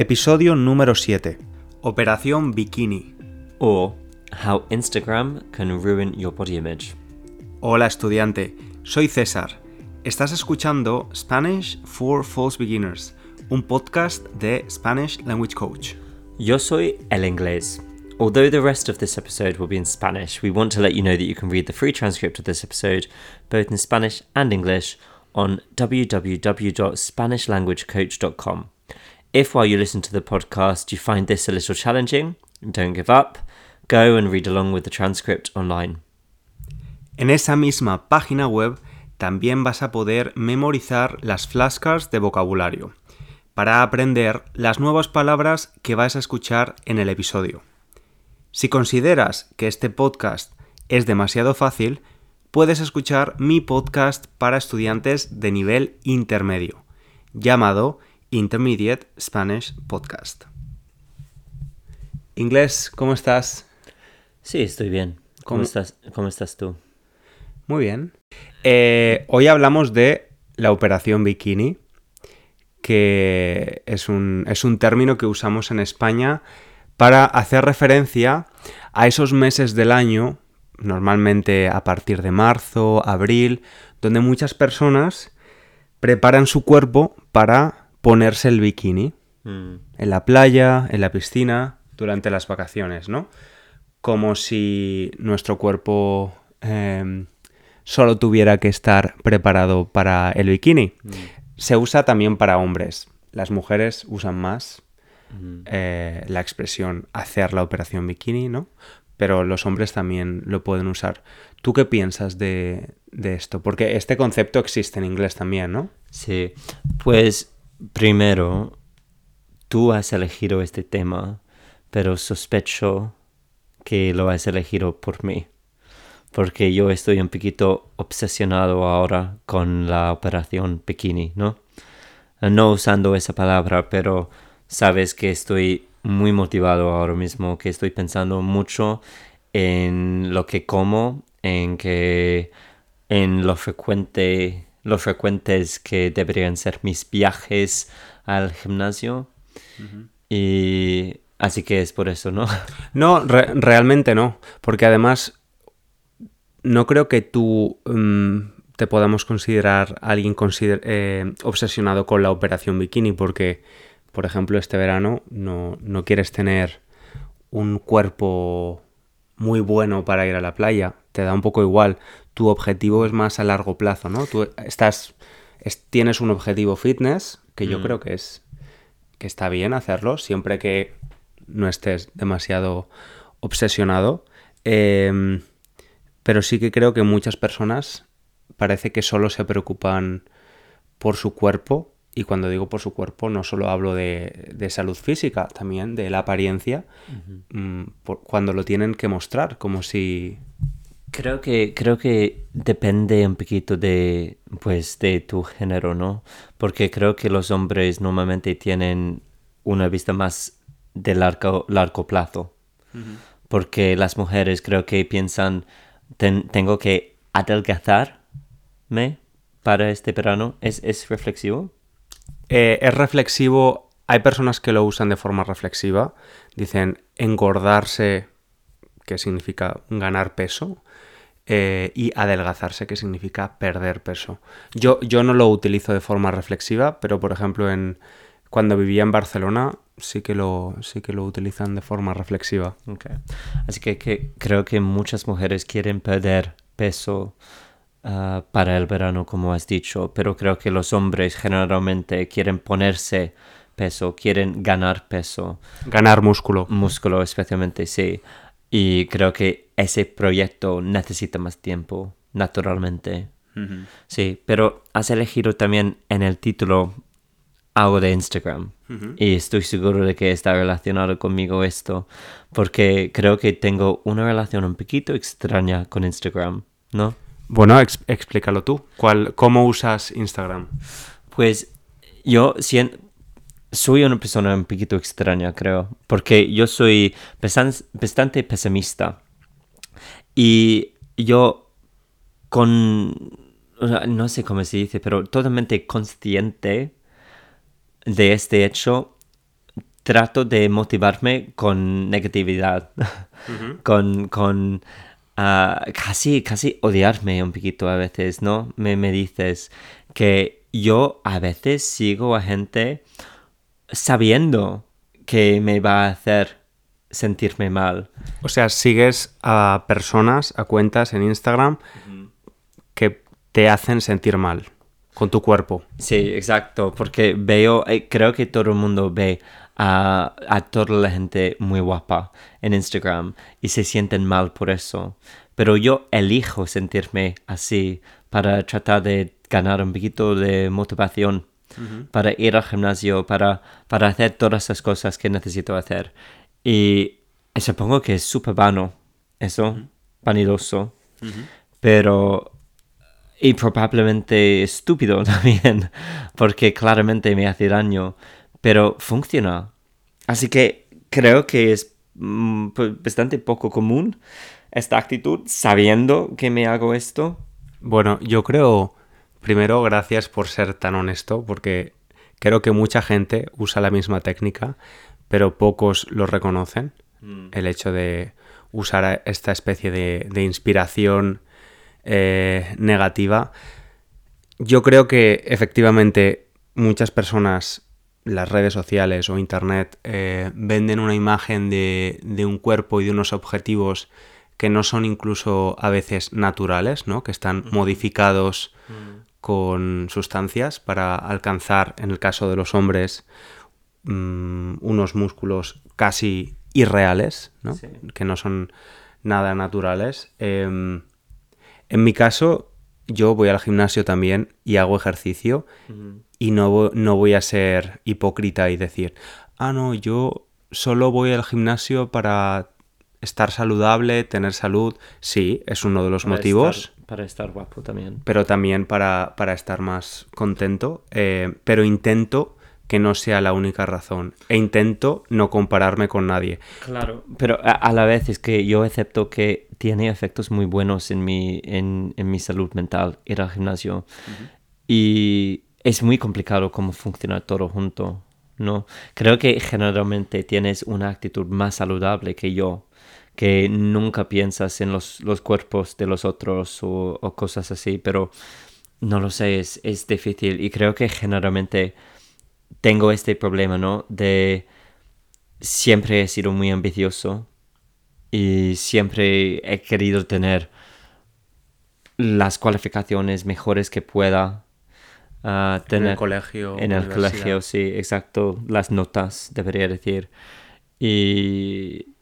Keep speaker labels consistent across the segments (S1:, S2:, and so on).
S1: Episodio número 7. Operación Bikini.
S2: O how Instagram can ruin your body image.
S1: Hola estudiante, soy César. Estás escuchando Spanish for False Beginners, un podcast de Spanish Language Coach.
S2: Yo soy El Inglés. Although the rest of this episode will be in Spanish, we want to let you know that you can read the free transcript of this episode, both in Spanish and English, on www.spanishlanguagecoach.com. If while you listen to the podcast you find this a little challenging, don't give up. Go and read along with the transcript online.
S1: En esa misma página web también vas a poder memorizar las flashcards de vocabulario para aprender las nuevas palabras que vas a escuchar en el episodio. Si consideras que este podcast es demasiado fácil, puedes escuchar mi podcast para estudiantes de nivel intermedio, llamado Intermediate Spanish Podcast. Inglés, ¿cómo estás?
S2: Sí, estoy bien. ¿Cómo,
S1: ¿Cómo-
S2: estás, cómo estás tú?
S1: Muy bien. Eh, hoy hablamos de la operación bikini, que es un, es un término que usamos en España para hacer referencia a esos meses del año, normalmente a partir de marzo, abril, donde muchas personas preparan su cuerpo para ponerse el bikini
S2: Mm,
S1: en la playa, en la piscina, durante las vacaciones, ¿no? Como si nuestro cuerpo eh, solo tuviera que estar preparado para el bikini. Se usa también para hombres. Las mujeres usan más
S2: mm.
S1: eh, la expresión hacer la operación bikini, ¿no? Pero los hombres también lo pueden usar. ¿Tú qué piensas de, de esto? Porque este concepto existe en inglés también, ¿no?
S2: Sí, pues primero, tú has elegido este tema, pero sospecho que lo has elegido por mí, porque yo estoy un poquito obsesionado ahora con la operación bikini, ¿no? No usando esa palabra, pero sabes que estoy muy motivado ahora mismo, que estoy pensando mucho en lo que como, en que en lo frecuente, lo frecuentes que deberían ser mis viajes al gimnasio. Y así que es por eso, ¿no?
S1: No, re- realmente no, porque además no creo que tú mm, te podamos considerar alguien consider- eh, obsesionado con la operación bikini, porque, por ejemplo, este verano no, no quieres tener un cuerpo muy bueno para ir a la playa, te da un poco igual, tu objetivo es más a largo plazo, ¿no? Tú estás, es- tienes un objetivo fitness, que yo
S2: Mm.
S1: creo que es que está bien hacerlo, siempre que no estés demasiado obsesionado. Em, pero sí que creo que muchas personas parece que solo se preocupan por su cuerpo. Y cuando digo por su cuerpo, no solo hablo de, de salud física, también de la apariencia, mm, por- cuando lo tienen que mostrar, como si...
S2: Creo que, creo que depende un poquito de, pues, de tu género, ¿no? Porque creo que los hombres normalmente tienen una vista más de largo, largo plazo. Porque las mujeres creo que piensan, "Ten- tengo que adelgazarme para este verano. ¿Es, es reflexivo?
S1: Eh, es reflexivo, hay personas que lo usan de forma reflexiva, dicen engordarse, que significa ganar peso, eh, y adelgazarse, que significa perder peso. Yo, yo no lo utilizo de forma reflexiva, pero por ejemplo en, cuando vivía en Barcelona sí que, lo, sí que lo utilizan de forma reflexiva.
S2: Así que, que creo que muchas mujeres quieren perder peso ah, para el verano, como has dicho, pero creo que los hombres generalmente quieren ponerse peso, quieren ganar peso,
S1: Ganar músculo.
S2: músculo especialmente, sí. Y creo que ese proyecto necesita más tiempo, naturalmente. Sí, pero has elegido también en el título algo de Instagram. Y estoy seguro de que está relacionado conmigo esto, porque creo que tengo una relación un poquito extraña con Instagram, ¿no?
S1: Bueno, ex- explícalo tú. ¿Cuál, ¿Cómo usas Instagram?
S2: Pues yo sien- soy una persona un poquito extraña, creo, porque yo soy bastan- bastante pesimista. Y yo con, no sé cómo se dice, pero totalmente consciente de este hecho, trato de motivarme con negatividad, con, con ah, casi, casi odiarme un poquito a veces, ¿no? Me, me dices que yo a veces sigo a gente sabiendo que me va a hacer sentirme mal.
S1: O sea, sigues a personas, a cuentas en Instagram que te hacen sentir mal con tu cuerpo.
S2: Sí, exacto, porque veo, eh, creo que todo el mundo ve a, a, toda la gente muy guapa en Instagram y se sienten mal por eso. Pero yo elijo sentirme así para tratar de ganar un poquito de motivación, para ir al gimnasio, para, para hacer todas esas cosas que necesito hacer. Y supongo que es súper vano eso, vanidoso, pero... Y probablemente estúpido también, porque claramente me hace daño, pero funciona. Así que creo que es mm, bastante poco común esta actitud sabiendo que me hago esto.
S1: Bueno, yo creo, primero, gracias por ser tan honesto, porque creo que mucha gente usa la misma técnica, pero pocos lo reconocen. Mm. El hecho de usar esta especie de, inspiración eh, negativa. Yo creo que efectivamente muchas personas, las redes sociales o internet, eh, venden una imagen de, un cuerpo y de unos objetivos que no son incluso a veces naturales, ¿no? que están modificados mm. Con sustancias para alcanzar, en el caso de los hombres, Mm, unos músculos casi irreales, ¿no? que no son nada naturales. Em, en mi caso, yo voy al gimnasio también y hago ejercicio y no, no voy a ser hipócrita y decir, ah, no, yo solo voy al gimnasio para estar saludable, tener salud. Sí, es uno de los motivos.
S2: Para estar guapo también.
S1: Pero también para, para estar más contento. Eh, pero intento que no sea la única razón. E intento no compararme con nadie.
S2: Claro, pero a, la vez es que yo acepto que tiene efectos muy buenos en mi, en, mi salud mental ir al gimnasio. Y es muy complicado cómo funciona todo junto, ¿no? Creo que generalmente tienes una actitud más saludable que yo, que nunca piensas en los, los cuerpos de los otros o, o, cosas así, pero no lo sé, es, es difícil y creo que generalmente tengo este problema, ¿no? De siempre he sido muy ambicioso y siempre he querido tener las cualificaciones mejores que pueda uh, tener. En
S1: el colegio.
S2: En el colegio, sí, exacto. Las notas, debería decir. Y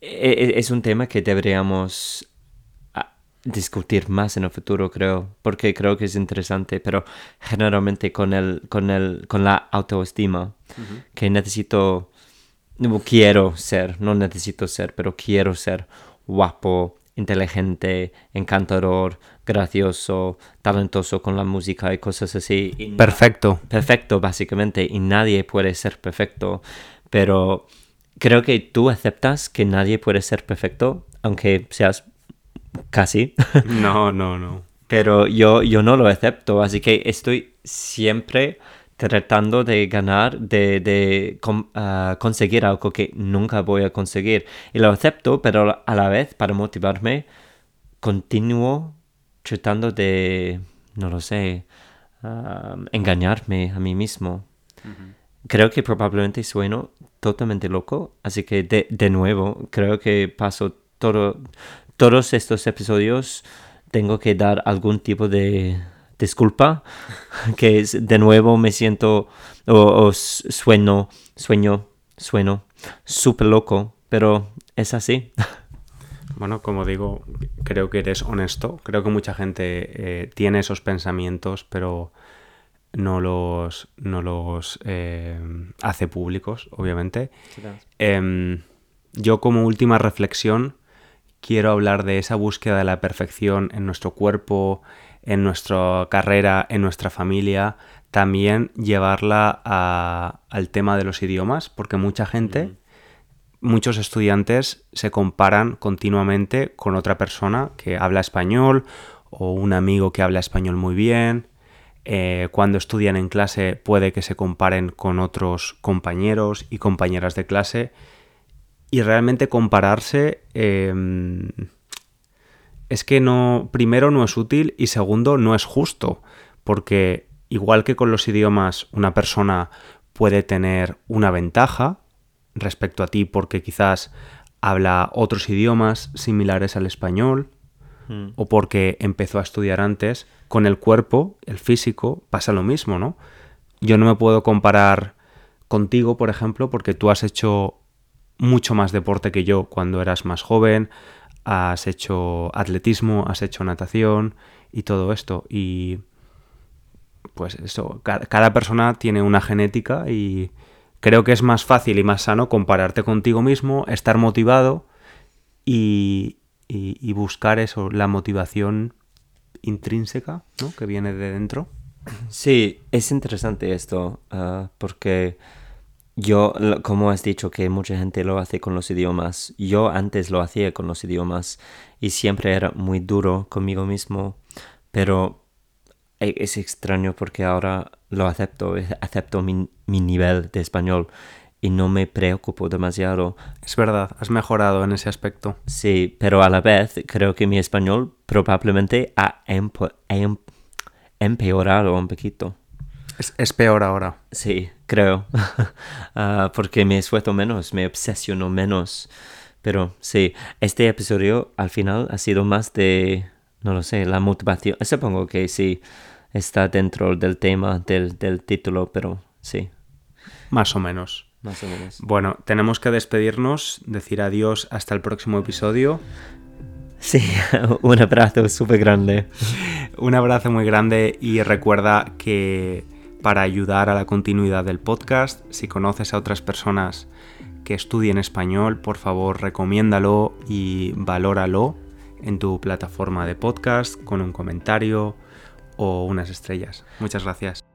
S2: es un tema que deberíamos discutir más en el futuro, creo, porque creo que es interesante, pero generalmente con el, con el, con la autoestima, que necesito, quiero ser, no necesito ser, pero quiero ser guapo, inteligente, encantador, gracioso, talentoso con la música y cosas así.
S1: perfecto.
S2: Perfecto, básicamente, y nadie puede ser perfecto, pero creo que tú aceptas que nadie puede ser perfecto, aunque seas casi.
S1: No, no, no.
S2: Pero yo, yo no lo acepto, así que estoy siempre tratando de ganar, de, de ah, conseguir algo que nunca voy a conseguir. Y lo acepto, pero a la vez, para motivarme, continúo tratando de, no lo sé, ah, engañarme a mí mismo. Creo que probablemente sueno totalmente loco, así que de, de nuevo, creo que paso todo, todos estos episodios tengo que dar algún tipo de disculpa, que es, de nuevo me siento o, sueño, sueño, sueño súper loco, pero es así.
S1: Bueno, como digo, creo que eres honesto. Creo que mucha gente eh, tiene esos pensamientos, pero no los, no los eh, hace públicos, obviamente. Em, yo como última reflexión quiero hablar de esa búsqueda de la perfección en nuestro cuerpo, en nuestra carrera, en nuestra familia, también llevarla al tema de los idiomas, porque mucha gente, muchos estudiantes se comparan continuamente con otra persona que habla español o un amigo que habla español muy bien. Eh, cuando estudian en clase puede que se comparen con otros compañeros y compañeras de clase. Y realmente compararse em, es que no, primero no es útil y segundo no es justo, porque igual que con los idiomas una persona puede tener una ventaja respecto a ti porque quizás habla otros idiomas similares al español o porque empezó a estudiar antes, con el cuerpo, el físico, pasa lo mismo, ¿no? Yo no me puedo comparar contigo, por ejemplo, porque tú has hecho mucho más deporte que yo cuando eras más joven, has hecho atletismo, has hecho natación y todo esto. Y pues eso, cada, persona tiene una genética y creo que es más fácil y más sano compararte contigo mismo, estar motivado y, buscar eso, la motivación intrínseca, ¿no? Que viene de dentro.
S2: Sí, es interesante esto, ah, porque yo, como has dicho que mucha gente lo hace con los idiomas, yo antes lo hacía con los idiomas y siempre era muy duro conmigo mismo, pero e, es extraño porque ahora lo acepto, acepto mi, nivel de español y no me preocupo demasiado.
S1: Es verdad, has mejorado en ese aspecto.
S2: Sí, pero a la vez creo que mi español probablemente ha empeorado un poquito.
S1: Es, peor ahora.
S2: Sí, creo. Ah, porque me esfuerzo menos, me obsesiono menos. Pero sí, este episodio al final ha sido más de, no lo sé, la motivación. Supongo que sí está dentro del tema del, del título, pero sí.
S1: Más o menos.
S2: Más o menos.
S1: Bueno, tenemos que despedirnos, decir adiós hasta el próximo episodio.
S2: Sí, un abrazo súper grande.
S1: un abrazo muy grande y recuerda que para ayudar a la continuidad del podcast. Si conoces a otras personas que estudien español, por favor recomiéndalo y valóralo en tu plataforma de podcast con un comentario o unas estrellas. Muchas gracias.